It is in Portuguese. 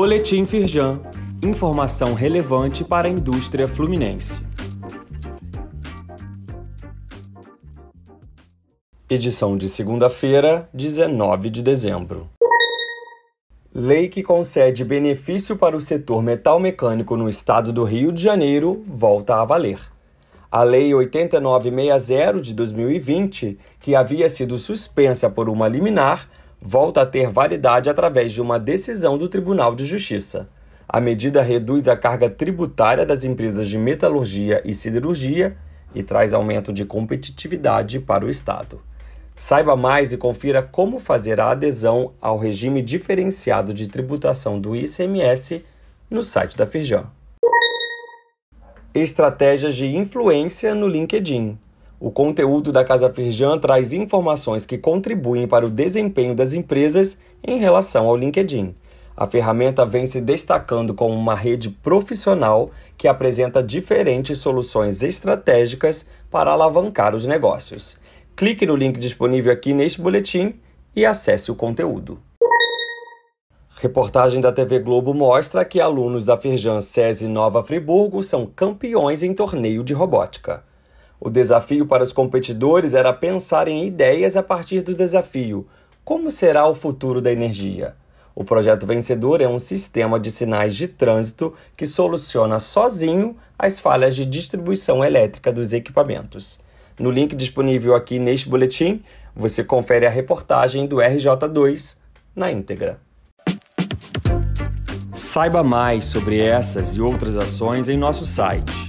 Boletim Firjan. Informação relevante para a indústria fluminense. Edição de segunda-feira, 19 de dezembro. Lei que concede benefício para o setor metal mecânico no estado do Rio de Janeiro volta a valer. A Lei 8960 de 2020, que havia sido suspensa por uma liminar, volta a ter validade através de uma decisão do Tribunal de Justiça. A medida reduz a carga tributária das empresas de metalurgia e siderurgia e traz aumento de competitividade para o Estado. Saiba mais e confira como fazer a adesão ao regime diferenciado de tributação do ICMS no site da Firjan. Estratégias de influência no LinkedIn. O conteúdo da Casa Firjan traz informações que contribuem para o desempenho das empresas em relação ao LinkedIn. A ferramenta vem se destacando como uma rede profissional que apresenta diferentes soluções estratégicas para alavancar os negócios. Clique no link disponível aqui neste boletim e acesse o conteúdo. Reportagem da TV Globo mostra que alunos da Firjan SESI Nova Friburgo são campeões em torneio de robótica. O desafio para os competidores era pensar em ideias a partir do desafio: como será o futuro da energia? O projeto vencedor é um sistema de sinais de trânsito que soluciona sozinho as falhas de distribuição elétrica dos equipamentos. No link disponível aqui neste boletim, você confere a reportagem do RJ2 na íntegra. Saiba mais sobre essas e outras ações em nosso site